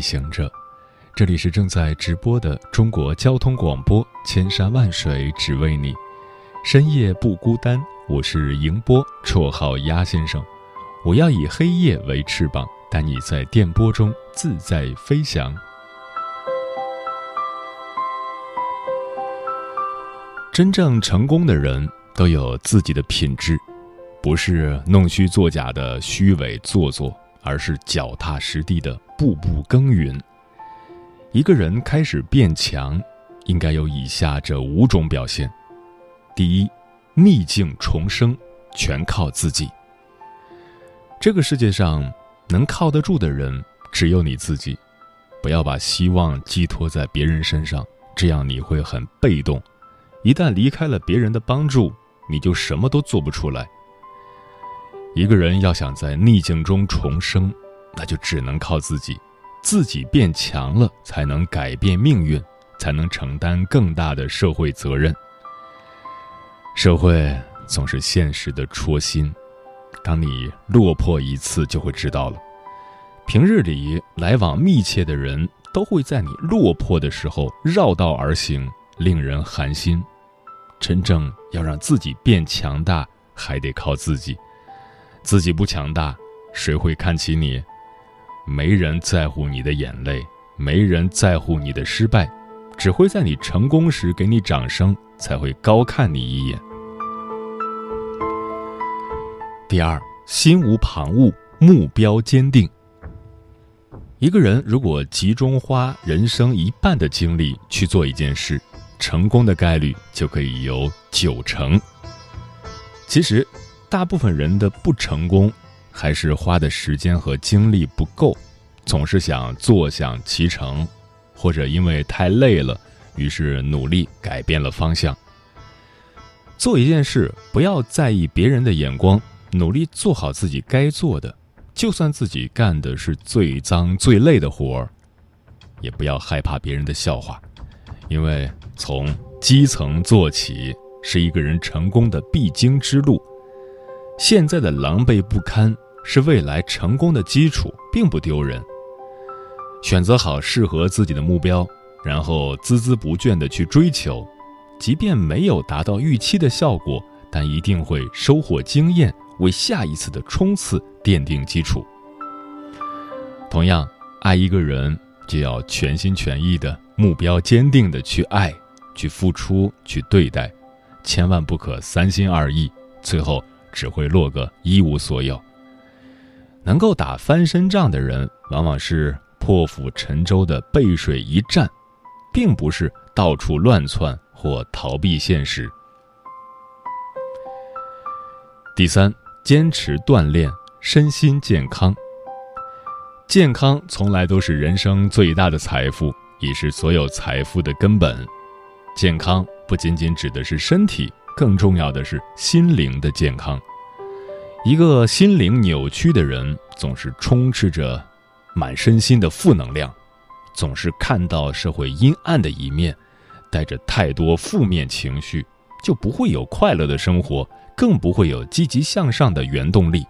行者，这里是正在直播的中国交通广播，千山万水只为你，深夜不孤单。我是迎波，绰号鸭先生。我要以黑夜为翅膀，带你在电波中自在飞翔。真正成功的人都有自己的品质，不是弄虚作假的虚伪做作。而是脚踏实地的步步耕耘。一个人开始变强，应该有以下这五种表现：第一，逆境重生，全靠自己。这个世界上能靠得住的人只有你自己，不要把希望寄托在别人身上，这样你会很被动。一旦离开了别人的帮助，你就什么都做不出来。一个人要想在逆境中重生，那就只能靠自己，自己变强了，才能改变命运，才能承担更大的社会责任。社会总是现实的戳心，当你落魄一次，就会知道了。平日里来往密切的人，都会在你落魄的时候绕道而行，令人寒心。真正要让自己变强大，还得靠自己。自己不强大，谁会看起你？没人在乎你的眼泪，没人在乎你的失败，只会在你成功时给你掌声，才会高看你一眼。第二，心无旁骛，目标坚定。一个人如果集中花人生一半的精力去做一件事，成功的概率就可以有九成。其实。大部分人的不成功，还是花的时间和精力不够，总是想坐享其成，或者因为太累了，于是努力改变了方向。做一件事，不要在意别人的眼光，努力做好自己该做的，就算自己干的是最脏最累的活儿，也不要害怕别人的笑话，因为从基层做起是一个人成功的必经之路。现在的狼狈不堪是未来成功的基础，并不丢人。选择好适合自己的目标，然后孜孜不倦地去追求，即便没有达到预期的效果，但一定会收获经验，为下一次的冲刺奠定基础。同样，爱一个人就要全心全意的、目标坚定的去爱、去付出、去对待，千万不可三心二意，最后。只会落个一无所有。能够打翻身仗的人，往往是破釜沉舟的背水一战，并不是到处乱窜或逃避现实。第三，坚持锻炼，身心健康。健康从来都是人生最大的财富，也是所有财富的根本。健康不仅仅指的是身体。更重要的是心灵的健康。一个心灵扭曲的人，总是充斥着满身心的负能量，总是看到社会阴暗的一面，带着太多负面情绪，就不会有快乐的生活，更不会有积极向上的原动力。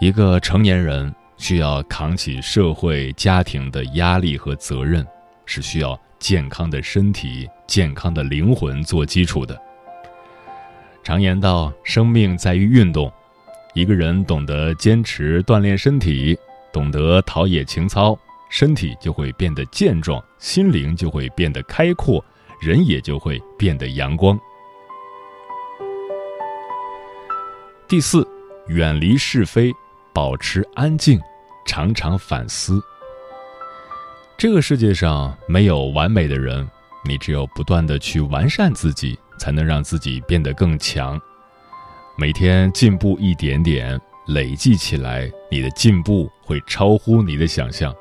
一个成年人需要扛起社会、家庭的压力和责任，是需要健康的身体、健康的灵魂做基础的。常言道：“生命在于运动。”一个人懂得坚持锻炼身体，懂得陶冶情操，身体就会变得健壮，心灵就会变得开阔，人也就会变得阳光。第四，远离是非，保持安静，常常反思。这个世界上没有完美的人，你只有不断的去完善自己。才能让自己变得更强，每天进步一点点，累计起来，你的进步会超乎你的想象。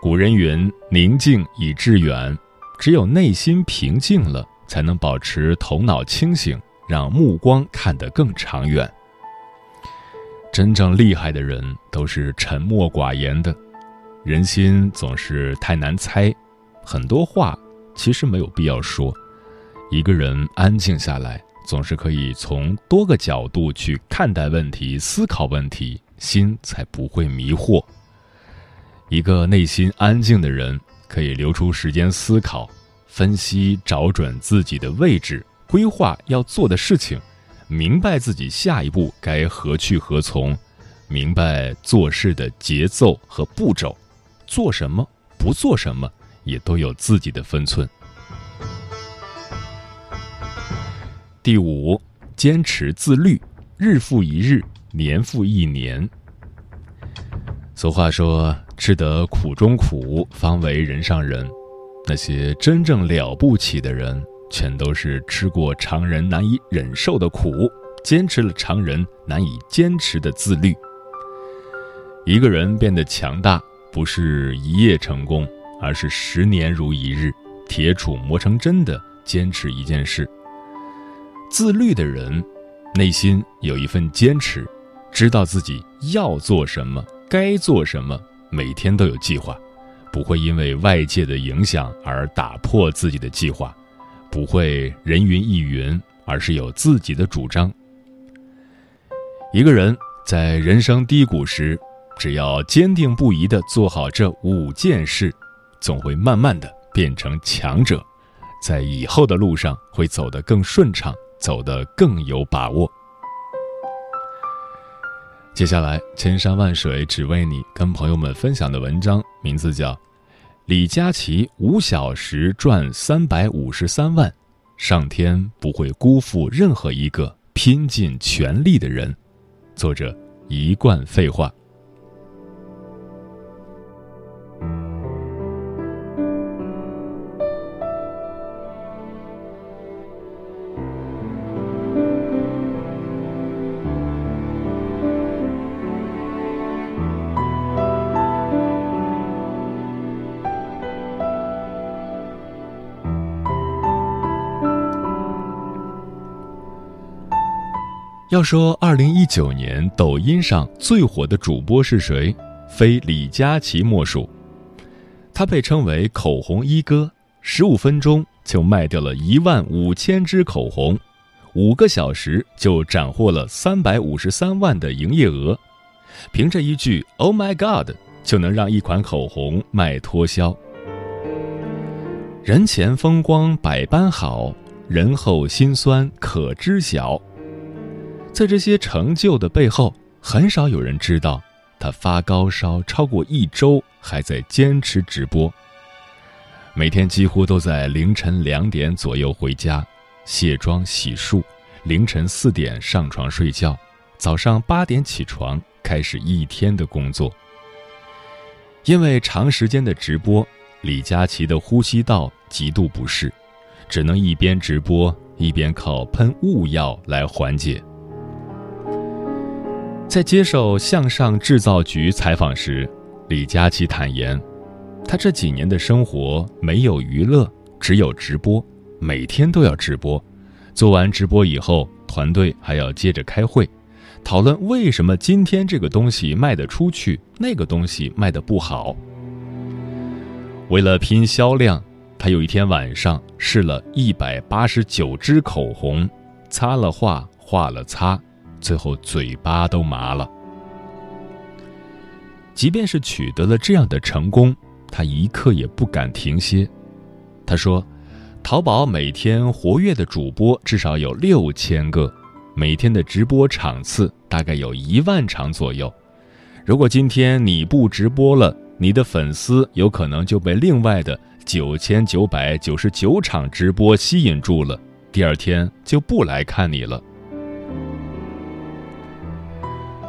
古人云：“宁静以致远。”只有内心平静了，才能保持头脑清醒，让目光看得更长远。真正厉害的人都是沉默寡言的，人心总是太难猜，很多话其实没有必要说。一个人安静下来，总是可以从多个角度去看待问题、思考问题，心才不会迷惑。一个内心安静的人。可以留出时间思考、分析、找准自己的位置、规划要做的事情，明白自己下一步该何去何从，明白做事的节奏和步骤，做什么不做什么也都有自己的分寸。第五，坚持自律，日复一日，年复一年。俗话说。吃得苦中苦，方为人上人。那些真正了不起的人，全都是吃过常人难以忍受的苦，坚持了常人难以坚持的自律。一个人变得强大，不是一夜成功，而是十年如一日，铁杵磨成针的坚持一件事。自律的人，内心有一份坚持，知道自己要做什么，该做什么。每天都有计划，不会因为外界的影响而打破自己的计划，不会人云亦云，而是有自己的主张。一个人在人生低谷时，只要坚定不移地做好这五件事，总会慢慢的变成强者，在以后的路上会走得更顺畅，走得更有把握。接下来，千山万水只为你，跟朋友们分享的文章名字叫《李佳琦五小时赚三百五十三万》，上天不会辜负任何一个拼尽全力的人。作者：一贯废话。要说二零一九年抖音上最火的主播是谁，非李佳琦莫属。他被称为“口红一哥”，十五分钟就卖掉了一万五千支口红，五个小时就斩获了三百五十三万的营业额。凭着一句 “Oh my God”，就能让一款口红卖脱销。人前风光百般好，人后心酸可知晓。在这些成就的背后，很少有人知道，他发高烧超过一周还在坚持直播。每天几乎都在凌晨两点左右回家，卸妆洗漱，凌晨四点上床睡觉，早上八点起床开始一天的工作。因为长时间的直播，李佳琦的呼吸道极度不适，只能一边直播一边靠喷雾药来缓解。在接受向上制造局采访时，李佳琦坦言，他这几年的生活没有娱乐，只有直播，每天都要直播。做完直播以后，团队还要接着开会，讨论为什么今天这个东西卖得出去，那个东西卖得不好。为了拼销量，他有一天晚上试了一百八十九支口红，擦了画，画了擦。最后嘴巴都麻了。即便是取得了这样的成功，他一刻也不敢停歇。他说：“淘宝每天活跃的主播至少有六千个，每天的直播场次大概有一万场左右。如果今天你不直播了，你的粉丝有可能就被另外的九千九百九十九场直播吸引住了，第二天就不来看你了。”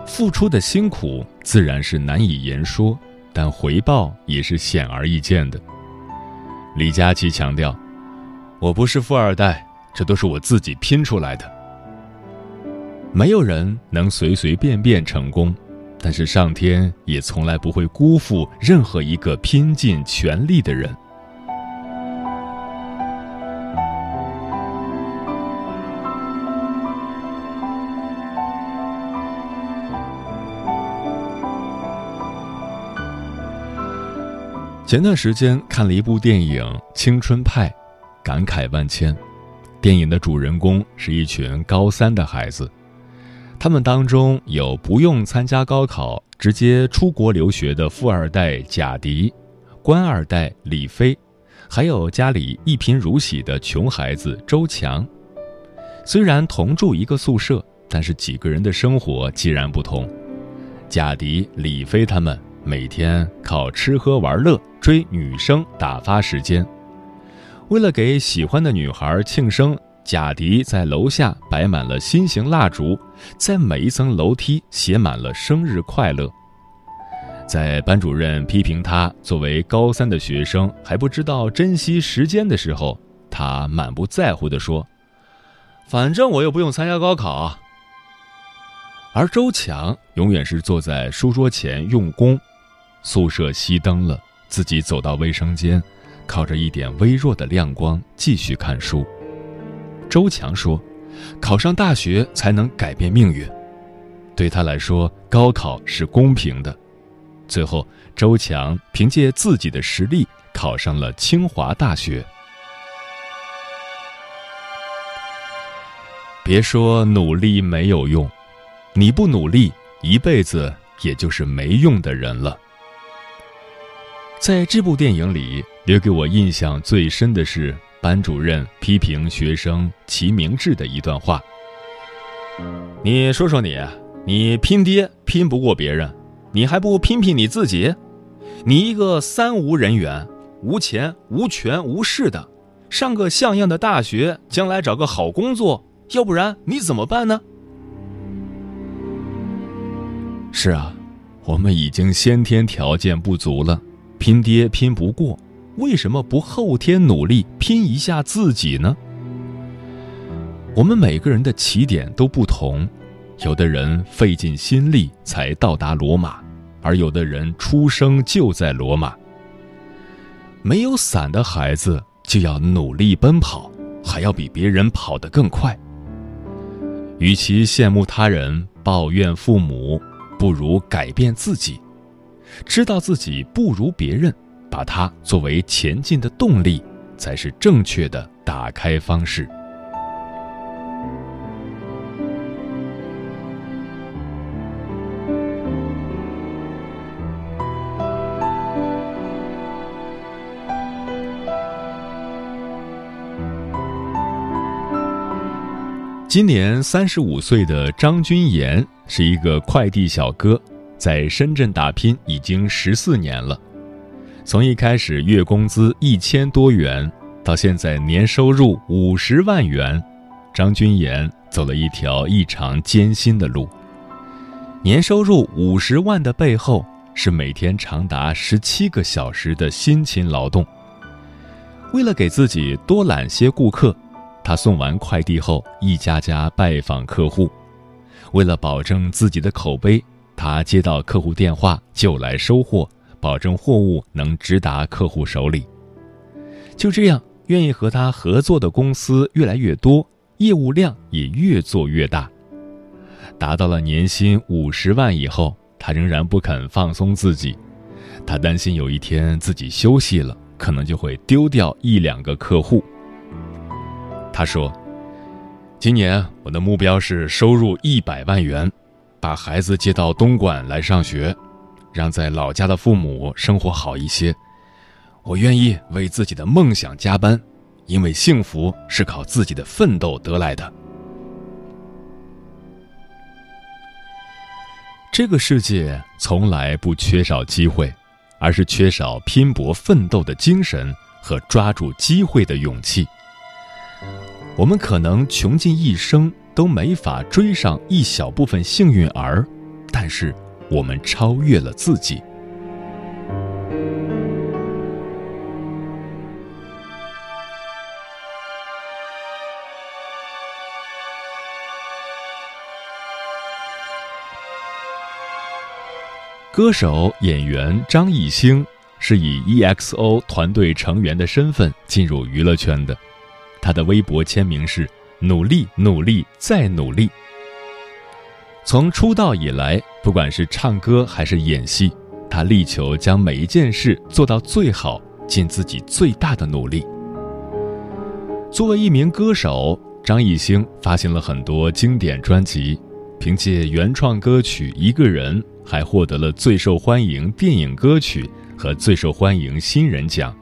付出的辛苦自然是难以言说，但回报也是显而易见的。李佳琦强调：“我不是富二代，这都是我自己拼出来的。”没有人能随随便便成功，但是上天也从来不会辜负任何一个拼尽全力的人。前段时间看了一部电影《青春派》，感慨万千。电影的主人公是一群高三的孩子。他们当中有不用参加高考直接出国留学的富二代贾迪，官二代李飞，还有家里一贫如洗的穷孩子周强。虽然同住一个宿舍，但是几个人的生活截然不同。贾迪、李飞他们每天靠吃喝玩乐追女生打发时间。为了给喜欢的女孩庆生。贾迪在楼下摆满了心形蜡烛，在每一层楼梯写满了生日快乐。在班主任批评他作为高三的学生还不知道珍惜时间的时候，他满不在乎地说：“反正我又不用参加高考。”而周强永远是坐在书桌前用功。宿舍熄灯了，自己走到卫生间，靠着一点微弱的亮光继续看书。周强说：“考上大学才能改变命运，对他来说，高考是公平的。”最后，周强凭借自己的实力考上了清华大学。别说努力没有用，你不努力，一辈子也就是没用的人了。在这部电影里，留给我印象最深的是。班主任批评学生齐明志的一段话：“你说说你，你拼爹拼不过别人，你还不拼拼你自己？你一个三无人员，无钱、无权、无势的，上个像样的大学，将来找个好工作，要不然你怎么办呢？”是啊，我们已经先天条件不足了，拼爹拼不过。为什么不后天努力拼一下自己呢？我们每个人的起点都不同，有的人费尽心力才到达罗马，而有的人出生就在罗马。没有伞的孩子就要努力奔跑，还要比别人跑得更快。与其羡慕他人、抱怨父母，不如改变自己，知道自己不如别人。把它作为前进的动力，才是正确的打开方式。今年三十五岁的张君岩是一个快递小哥，在深圳打拼已经十四年了。从一开始月工资一千多元，到现在年收入五十万元，张君岩走了一条异常艰辛的路。年收入五十万的背后，是每天长达十七个小时的辛勤劳动。为了给自己多揽些顾客，他送完快递后一家家拜访客户。为了保证自己的口碑，他接到客户电话就来收货。保证货物能直达客户手里。就这样，愿意和他合作的公司越来越多，业务量也越做越大。达到了年薪五十万以后，他仍然不肯放松自己。他担心有一天自己休息了，可能就会丢掉一两个客户。他说：“今年我的目标是收入一百万元，把孩子接到东莞来上学。”让在老家的父母生活好一些，我愿意为自己的梦想加班，因为幸福是靠自己的奋斗得来的。这个世界从来不缺少机会，而是缺少拼搏奋斗的精神和抓住机会的勇气。我们可能穷尽一生都没法追上一小部分幸运儿但是我们超越了自己。歌手演员张艺兴是以 exo 团队成员的身份进入娱乐圈的他的微博签名是努力，努力，再努力”。从出道以来，不管是唱歌还是演戏，他力求将每一件事做到最好，尽自己最大的努力。作为一名歌手，张艺兴发行了很多经典专辑，凭借原创歌曲《一个人》，还获得了最受欢迎电影歌曲和最受欢迎新人奖。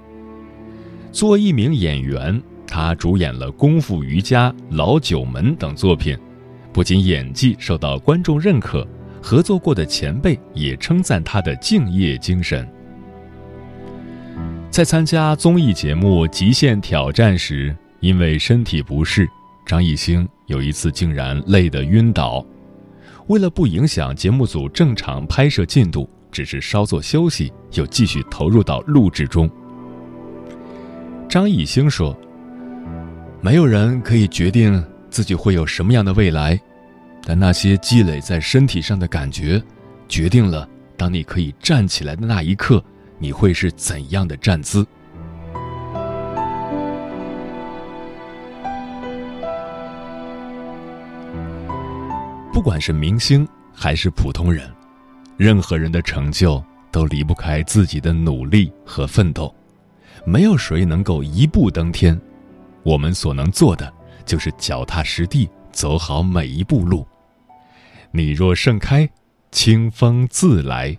作为一名演员，他主演了《功夫瑜伽》《老九门》等作品。不仅演技受到观众认可，合作过的前辈也称赞他的敬业精神。在参加综艺节目《极限挑战》时，因为身体不适，张艺兴有一次竟然累得晕倒。为了不影响节目组正常拍摄进度，只是稍作休息，又继续投入到录制中。张艺兴说：“没有人可以决定。”自己会有什么样的未来？但那些积累在身体上的感觉，决定了当你可以站起来的那一刻，你会是怎样的站姿。不管是明星还是普通人，任何人的成就都离不开自己的努力和奋斗。没有谁能够一步登天，我们所能做的。就是脚踏实地走好每一步路。你若盛开，清风自来。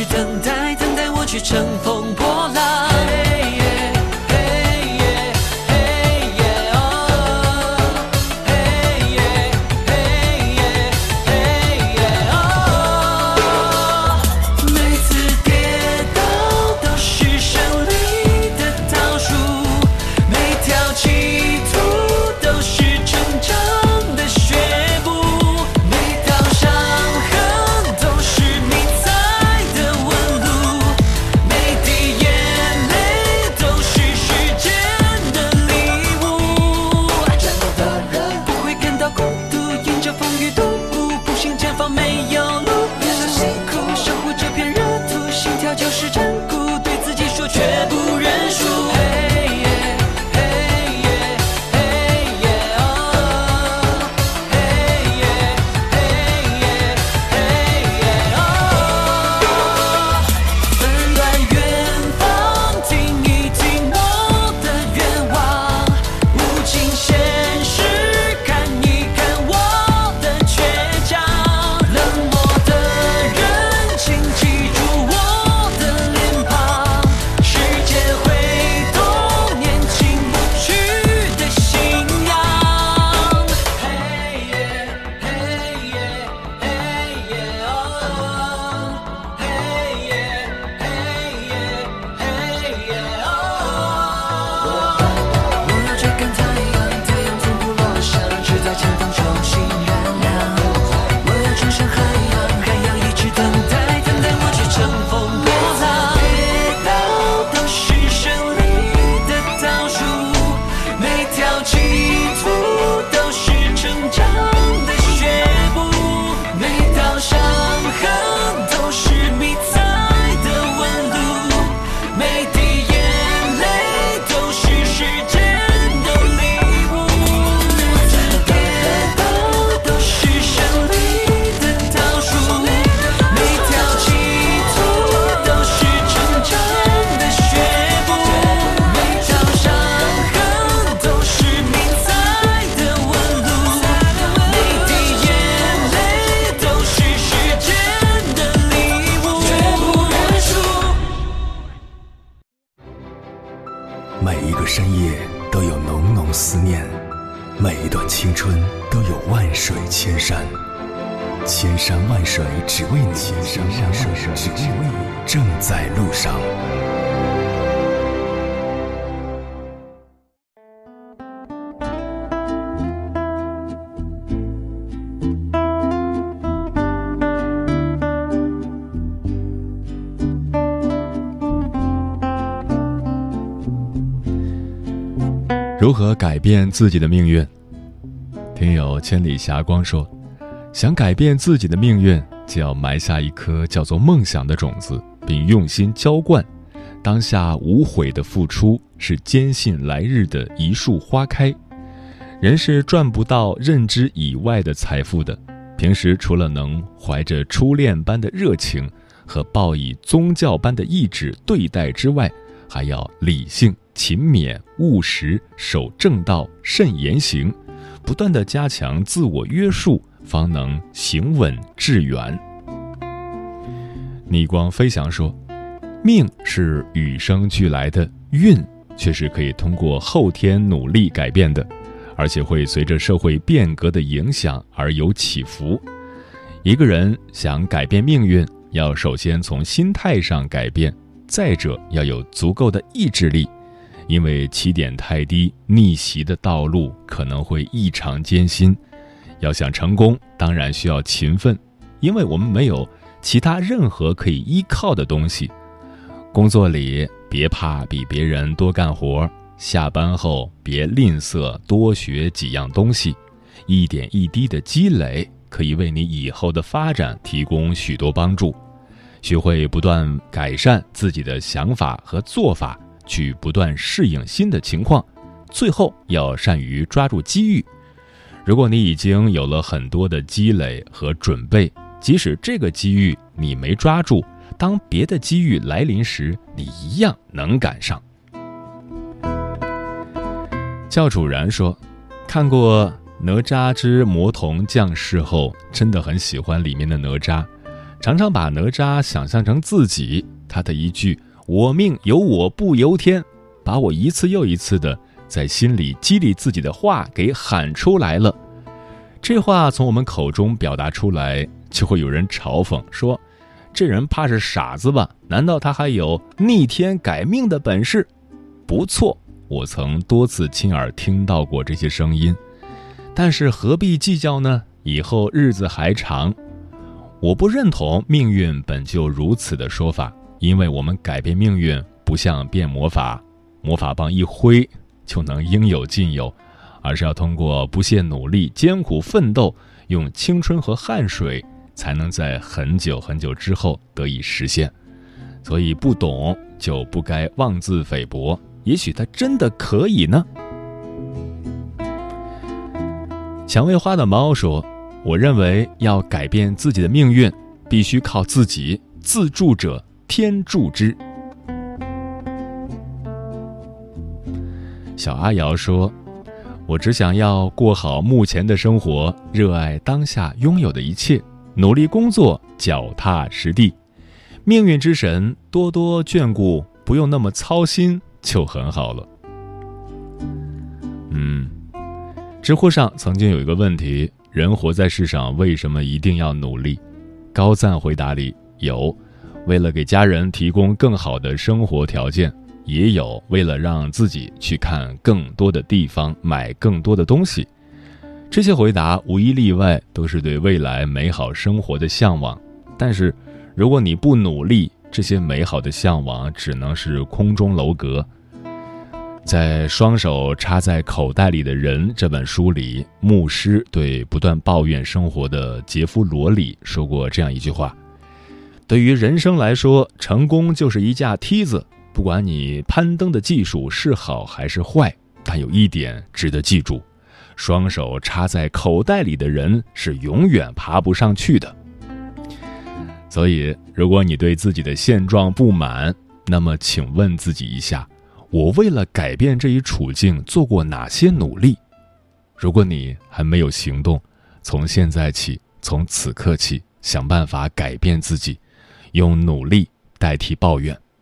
去等待。水只为你，千山万水只为你，正在路上。如何改变自己的命运？听友千里霞光说，想改变自己的命运，就要埋下一颗叫做梦想的种子，并用心浇灌。当下无悔的付出，是坚信来日的一束花开。人是赚不到认知以外的财富的。平时除了能怀着初恋般的热情和抱以宗教般的意志对待之外，还要理性。勤勉务实，守正道，慎言行，不断的加强自我约束，方能行稳致远。逆光飞翔说：“命是与生俱来的，运却是可以通过后天努力改变的，而且会随着社会变革的影响而有起伏。一个人想改变命运，要首先从心态上改变，再者要有足够的意志力。”因为起点太低，逆袭的道路可能会异常艰辛。要想成功，当然需要勤奋，因为我们没有其他任何可以依靠的东西。工作里别怕比别人多干活，下班后别吝啬多学几样东西，一点一滴的积累可以为你以后的发展提供许多帮助。学会不断改善自己的想法和做法。去不断适应新的情况，最后要善于抓住机遇。如果你已经有了很多的积累和准备，即使这个机遇你没抓住，当别的机遇来临时，你一样能赶上。教主然说：“看过《哪吒之魔童降世》后，真的很喜欢里面的哪吒，常常把哪吒想象成自己。他的一句。”我命由我不由天，把我一次又一次的在心里激励自己的话给喊出来了。这话从我们口中表达出来，就会有人嘲讽说：“这人怕是傻子吧？难道他还有逆天改命的本事？”不错，我曾多次亲耳听到过这些声音。但是何必计较呢？以后日子还长。我不认同“命运本就如此”的说法。因为我们改变命运不像变魔法，魔法棒一挥就能应有尽有，而是要通过不懈努力、艰苦奋斗，用青春和汗水，才能在很久很久之后得以实现。所以不懂就不该妄自菲薄，也许他真的可以呢。蔷薇花的猫说：“我认为要改变自己的命运，必须靠自己，自助者。”天助之。小阿瑶说：“我只想要过好目前的生活，热爱当下拥有的一切，努力工作，脚踏实地。命运之神多多眷顾，不用那么操心，就很好了。”嗯，知乎上曾经有一个问题：人活在世上，为什么一定要努力？高赞回答里有。为了给家人提供更好的生活条件，也有为了让自己去看更多的地方、买更多的东西。这些回答无一例外都是对未来美好生活的向往。但是，如果你不努力，这些美好的向往只能是空中楼阁。在《双手插在口袋里的人》这本书里，牧师对不断抱怨生活的杰夫·罗里说过这样一句话。对于人生来说，成功就是一架梯子。不管你攀登的技术是好还是坏，但有一点值得记住：双手插在口袋里的人是永远爬不上去的。所以，如果你对自己的现状不满，那么请问自己一下：我为了改变这一处境做过哪些努力？如果你还没有行动，从现在起，从此刻起，想办法改变自己。用努力代替抱怨，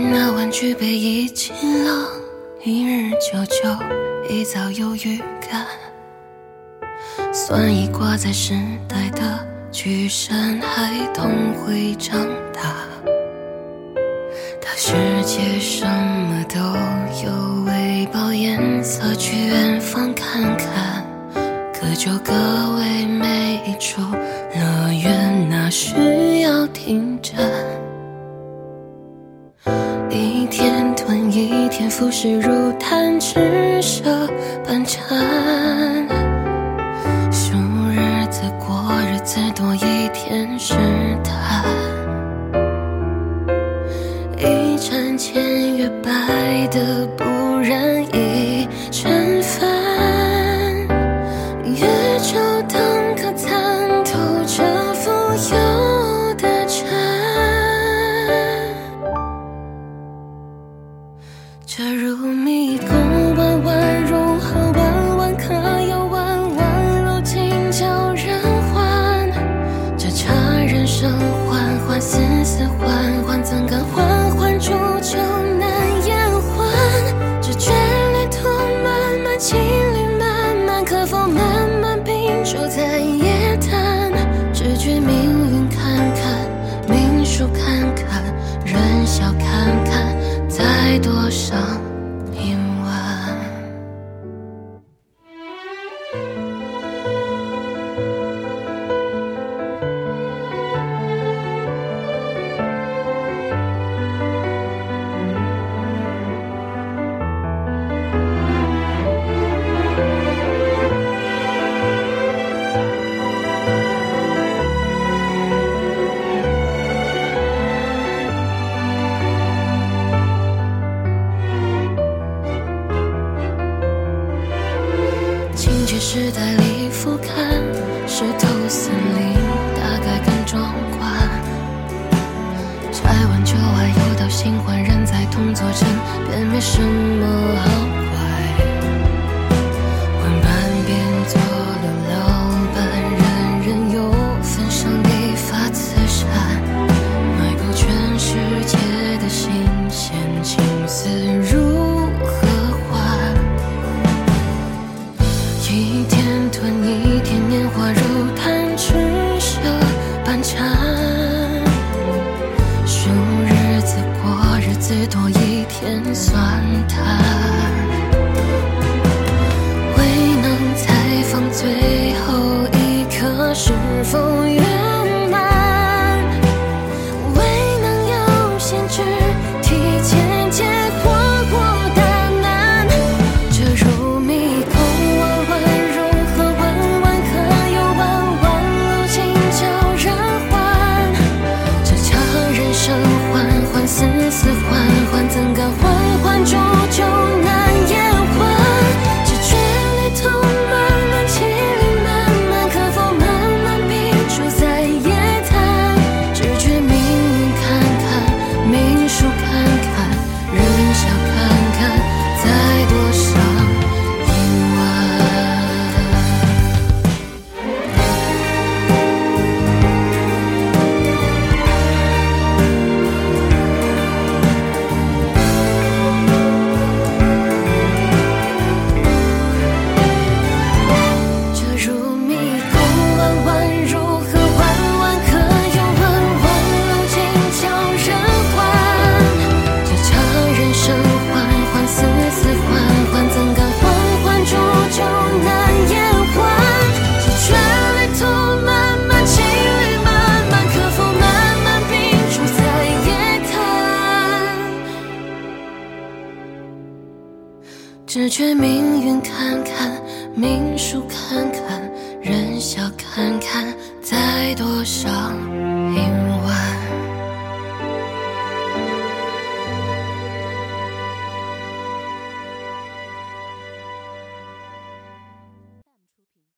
那晚举杯已清冷，一日久久，一早有预感。酸意挂在时代的巨山，孩童会长大。他世界什么都有，喂饱颜色，去远方看看。各就各位，每一处乐园，哪需要停站？一天浮世如贪痴蛇般缠。真算贪